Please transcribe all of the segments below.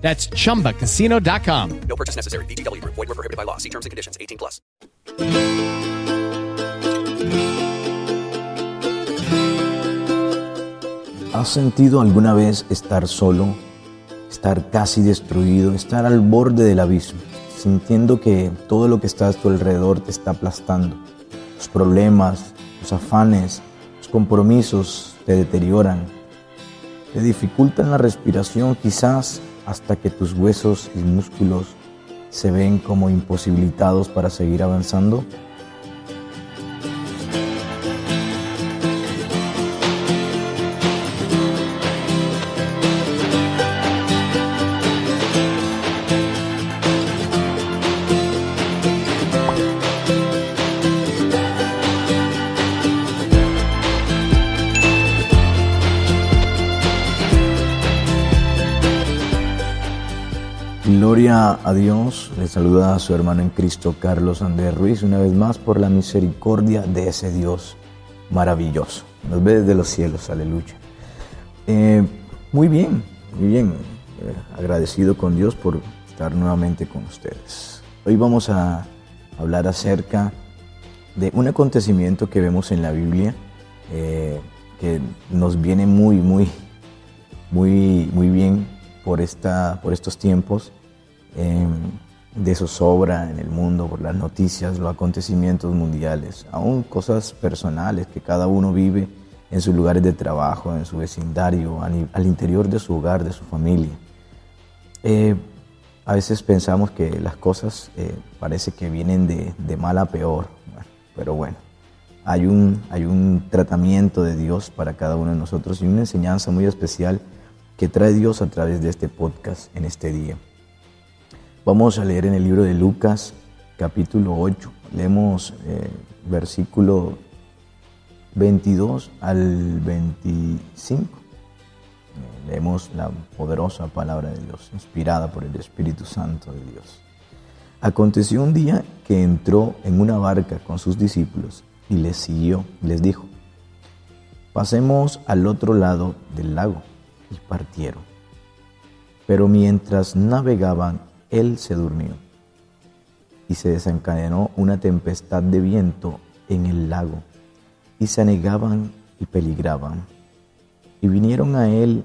That's chumbacasino.com. No purchase necessary. VGW Group. Void were prohibited by law. See terms and conditions. 18 plus. ¿Has sentido alguna vez estar solo, estar casi destruido, estar al borde del abismo, sintiendo que todo lo que está a tu alrededor te está aplastando? Los problemas, los afanes, los compromisos te deterioran, te dificultan la respiración quizás hasta que tus huesos y músculos se ven como imposibilitados para seguir avanzando? Gloria a Dios, le saluda a su hermano en Cristo Carlos Andrés Ruiz una vez más por la misericordia de ese Dios maravilloso. Nos ve desde los cielos, aleluya. Eh, muy bien, muy bien, eh, agradecido con Dios por estar nuevamente con ustedes. Hoy vamos a hablar acerca de un acontecimiento que vemos en la Biblia eh, que nos viene muy, muy, muy, muy bien por, esta, por estos tiempos de zozobra en el mundo, por las noticias, los acontecimientos mundiales, aún cosas personales que cada uno vive en sus lugares de trabajo, en su vecindario, al interior de su hogar, de su familia. Eh, a veces pensamos que las cosas eh, parece que vienen de, de mal a peor, pero bueno, hay un, hay un tratamiento de Dios para cada uno de nosotros y una enseñanza muy especial que trae Dios a través de este podcast en este día. Vamos a leer en el libro de Lucas, capítulo 8. Leemos eh, versículo 22 al 25. Leemos la poderosa palabra de Dios, inspirada por el Espíritu Santo de Dios. Aconteció un día que entró en una barca con sus discípulos y les siguió. Les dijo, pasemos al otro lado del lago. Y partieron. Pero mientras navegaban, él se durmió y se desencadenó una tempestad de viento en el lago y se anegaban y peligraban. Y vinieron a él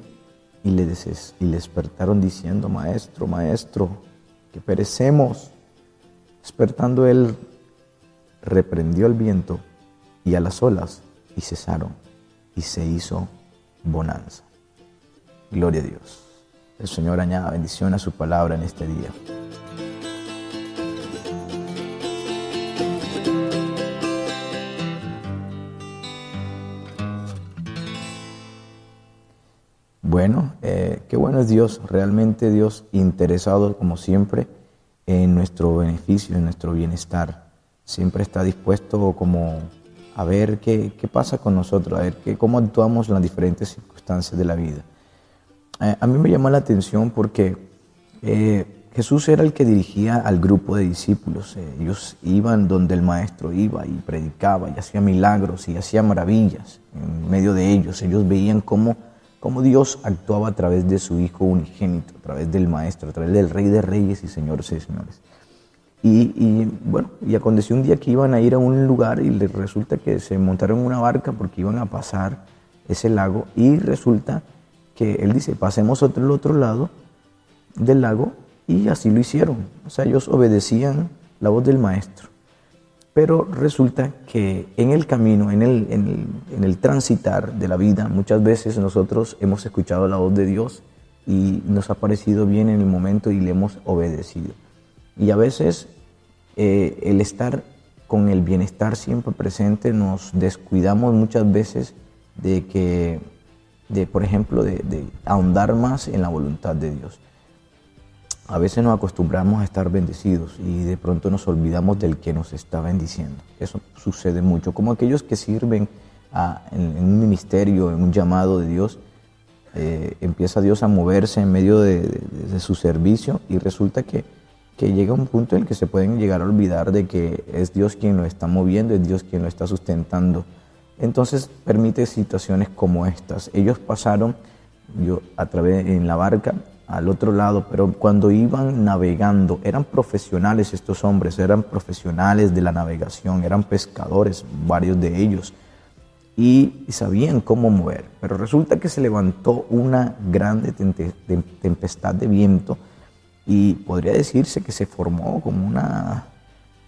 y le, y despertaron diciendo, Maestro, Maestro, que perecemos. Despertando él, reprendió el viento y a las olas y cesaron y se hizo bonanza. Gloria a Dios. El Señor añada bendición a su palabra en este día. Bueno, eh, qué bueno es Dios, realmente Dios interesado como siempre en nuestro beneficio, en nuestro bienestar. Siempre está dispuesto como a ver qué, qué pasa con nosotros, a ver qué, cómo actuamos en las diferentes circunstancias de la vida. Eh, a mí me llamó la atención porque eh, Jesús era el que dirigía al grupo de discípulos. Eh, ellos iban donde el maestro iba y predicaba y hacía milagros y hacía maravillas en medio de ellos. Ellos veían cómo, cómo Dios actuaba a través de su Hijo unigénito, a través del maestro, a través del Rey de Reyes y Señores y Señores. Y, bueno, y aconteció un día que iban a ir a un lugar y les resulta que se montaron una barca porque iban a pasar ese lago y resulta que él dice, pasemos al otro lado del lago y así lo hicieron. O sea, ellos obedecían la voz del maestro. Pero resulta que en el camino, en el, en el, transitar de la vida, muchas veces nosotros hemos escuchado la voz de Dios y nos ha parecido bien en el momento y le hemos obedecido. Y a veces eh, el estar con el bienestar siempre presente nos descuidamos muchas veces de que de, por ejemplo, de, ahondar más en la voluntad de Dios. A veces nos acostumbramos a estar bendecidos y de pronto nos olvidamos del que nos está bendiciendo. Eso sucede mucho, como aquellos que sirven en, un ministerio, en un llamado de Dios, eh, empieza Dios a moverse en medio de, su servicio y resulta que, que, llega un punto en el que se pueden llegar a olvidar de que es Dios quien lo está moviendo, es Dios quien lo está sustentando. Entonces permite situaciones como estas. Ellos pasaron yo, a través en la barca al otro lado, pero cuando iban navegando, eran profesionales estos hombres, eran profesionales de la navegación, eran pescadores, varios de ellos, y sabían cómo mover. Pero resulta que se levantó una grande tempestad de viento y podría decirse que se formó como una,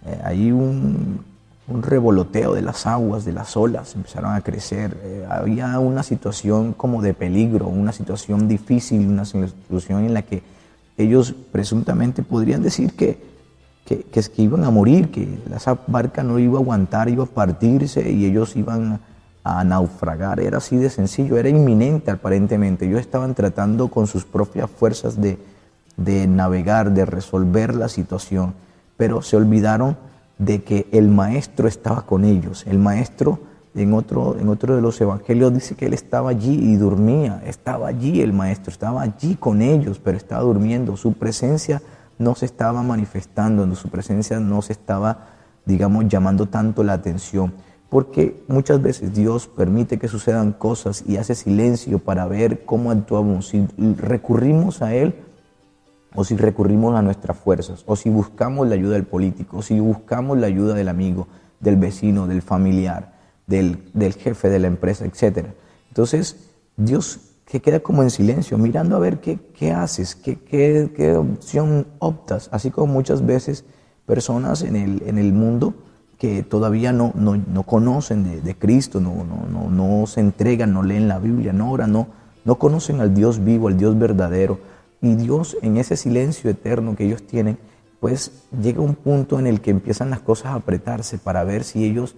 eh, ahí un, un revoloteo de las aguas, de las olas, empezaron a crecer. Eh, había una situación como de peligro, una situación difícil, una situación en la que ellos presuntamente podrían decir que, que, que, que iban a morir, que esa barca no iba a aguantar, iba a partirse y ellos iban a naufragar. Era así de sencillo, era inminente aparentemente. Ellos estaban tratando con sus propias fuerzas de, de navegar, de resolver la situación, pero se olvidaron de que el maestro estaba con ellos. El maestro en otro, en otro de los evangelios dice que él estaba allí y dormía. Estaba allí el maestro, estaba allí con ellos, pero estaba durmiendo. Su presencia no se estaba manifestando, su presencia no se estaba, digamos, llamando tanto la atención. Porque muchas veces Dios permite que sucedan cosas y hace silencio para ver cómo actuamos. Si recurrimos a Él, o si recurrimos a nuestras fuerzas, o si buscamos la ayuda del político, o si buscamos la ayuda del amigo, del vecino, del familiar, del, jefe de la empresa, etc. Entonces, Dios que queda como en silencio, mirando a ver qué, qué haces, qué, qué, opción optas, así como muchas veces personas en el, en el mundo que todavía no, no, conocen de, de Cristo, no, no, no, se entregan, no leen la Biblia, no oran, no, no conocen al Dios vivo, al Dios verdadero, y Dios en ese silencio eterno que ellos tienen, pues llega un punto en el que empiezan las cosas a apretarse para ver si ellos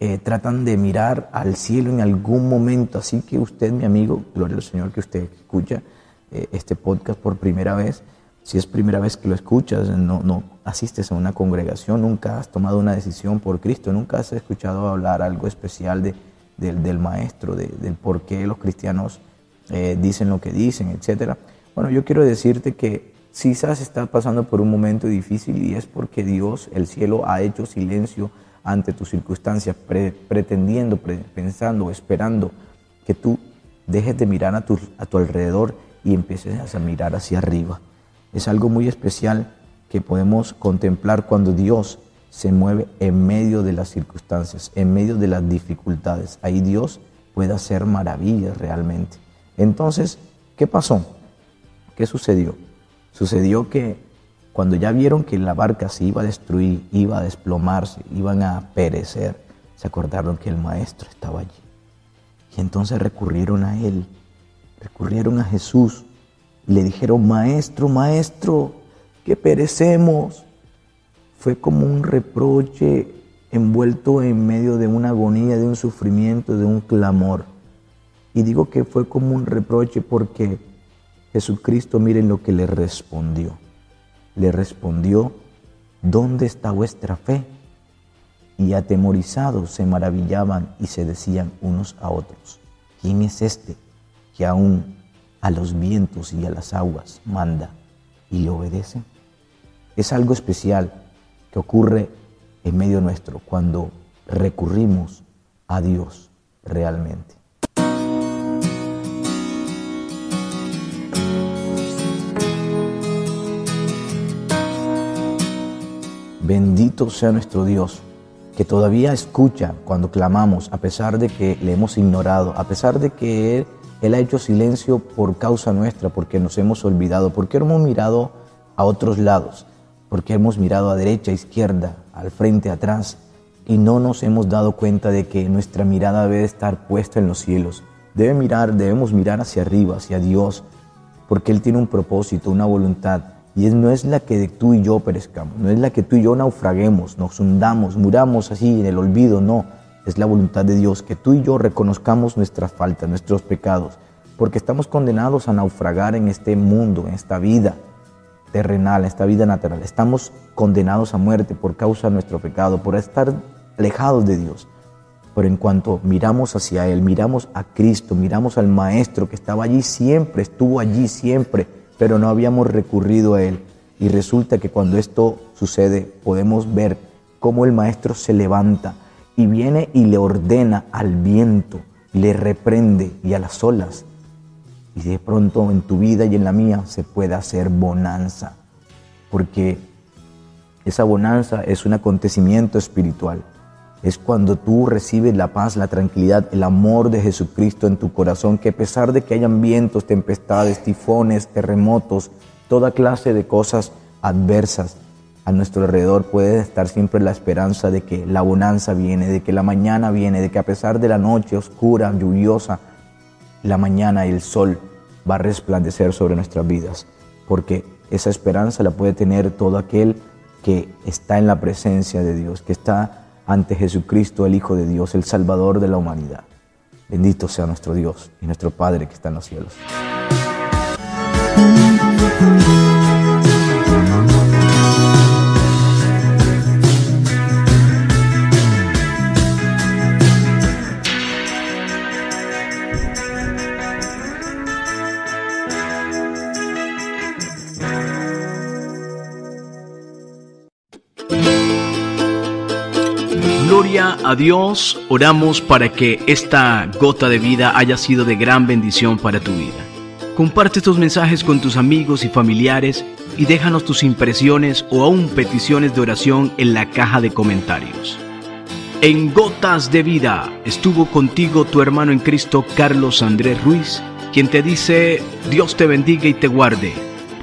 eh, tratan de mirar al cielo en algún momento. Así que usted, mi amigo, gloria al Señor que usted escucha eh, este podcast por primera vez, si es primera vez que lo escuchas, no, no asistes a una congregación, nunca has tomado una decisión por Cristo, nunca has escuchado hablar algo especial de, del, maestro, del por qué los cristianos eh, dicen lo que dicen, etcétera bueno, yo quiero decirte que quizás estás pasando por un momento difícil y es porque Dios, el cielo, ha hecho silencio ante tus circunstancias, pretendiendo, pensando, esperando que tú dejes de mirar a tu, a tu alrededor y empieces a mirar hacia arriba. Es algo muy especial que podemos contemplar cuando Dios se mueve en medio de las circunstancias, en medio de las dificultades. Ahí Dios puede hacer maravillas realmente. Entonces, ¿qué pasó? ¿Qué sucedió? Sucedió que cuando ya vieron que la barca se iba a destruir, iba a desplomarse, iban a perecer, se acordaron que el maestro estaba allí. Y entonces recurrieron a él, recurrieron a Jesús y le dijeron, maestro, maestro, que perecemos. Fue como un reproche envuelto en medio de una agonía, de un sufrimiento, de un clamor. Y digo que fue como un reproche porque Jesucristo, miren lo que le respondió. Le respondió, ¿dónde está vuestra fe? Y atemorizados se maravillaban y se decían unos a otros, ¿quién es este que aún a los vientos y a las aguas manda y le obedece? Es algo especial que ocurre en medio nuestro cuando recurrimos a Dios realmente. Bendito sea nuestro Dios, que todavía escucha cuando clamamos, a pesar de que le hemos ignorado, a pesar de que Él, ha hecho silencio por causa nuestra, porque nos hemos olvidado, porque hemos mirado a otros lados, porque hemos mirado a derecha, a izquierda, al frente, atrás, y no nos hemos dado cuenta de que nuestra mirada debe estar puesta en los cielos. Debe mirar, debemos mirar hacia arriba, hacia Dios, porque Él tiene un propósito, una voluntad y no es la que tú y yo perezcamos, no es la que tú y yo naufraguemos, nos hundamos, muramos así en el olvido, no. Es la voluntad de Dios que tú y yo reconozcamos nuestras faltas, nuestros pecados, porque estamos condenados a naufragar en este mundo, en esta vida. terrenal, en esta vida natural. Estamos condenados a muerte por causa de nuestro pecado, por estar alejados de Dios. Pero en cuanto miramos hacia Él, miramos a Cristo, miramos al Maestro que estaba allí siempre, estuvo allí siempre, pero no habíamos recurrido a Él. Y resulta que cuando esto sucede, podemos ver cómo el Maestro se levanta y viene y le ordena al viento, le reprende y a las olas. Y de pronto en tu vida y en la mía se puede hacer bonanza, porque esa bonanza es un acontecimiento espiritual. Es cuando tú recibes la paz, la tranquilidad, el amor de Jesucristo en tu corazón, que a pesar de que hayan vientos, tempestades, tifones, terremotos, toda clase de cosas adversas a nuestro alrededor, puede estar siempre la esperanza de que la bonanza viene, de que la mañana viene, de que a pesar de la noche oscura, lluviosa, la mañana y el sol va a resplandecer sobre nuestras vidas, porque esa esperanza la puede tener todo aquel que está en la presencia de Dios, que está ante Jesucristo, el Hijo de Dios, el Salvador de la humanidad. Bendito sea nuestro Dios y nuestro Padre que está en los cielos. Gloria a Dios, oramos para que esta gota de vida haya sido de gran bendición para tu vida. Comparte estos mensajes con tus amigos y familiares y déjanos tus impresiones o aún peticiones de oración en la caja de comentarios. En Gotas de Vida estuvo contigo tu hermano en Cristo Carlos Andrés Ruiz, quien te dice, Dios te bendiga y te guarde.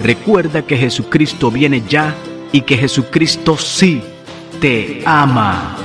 Recuerda que Jesucristo viene ya y que Jesucristo sí te ama.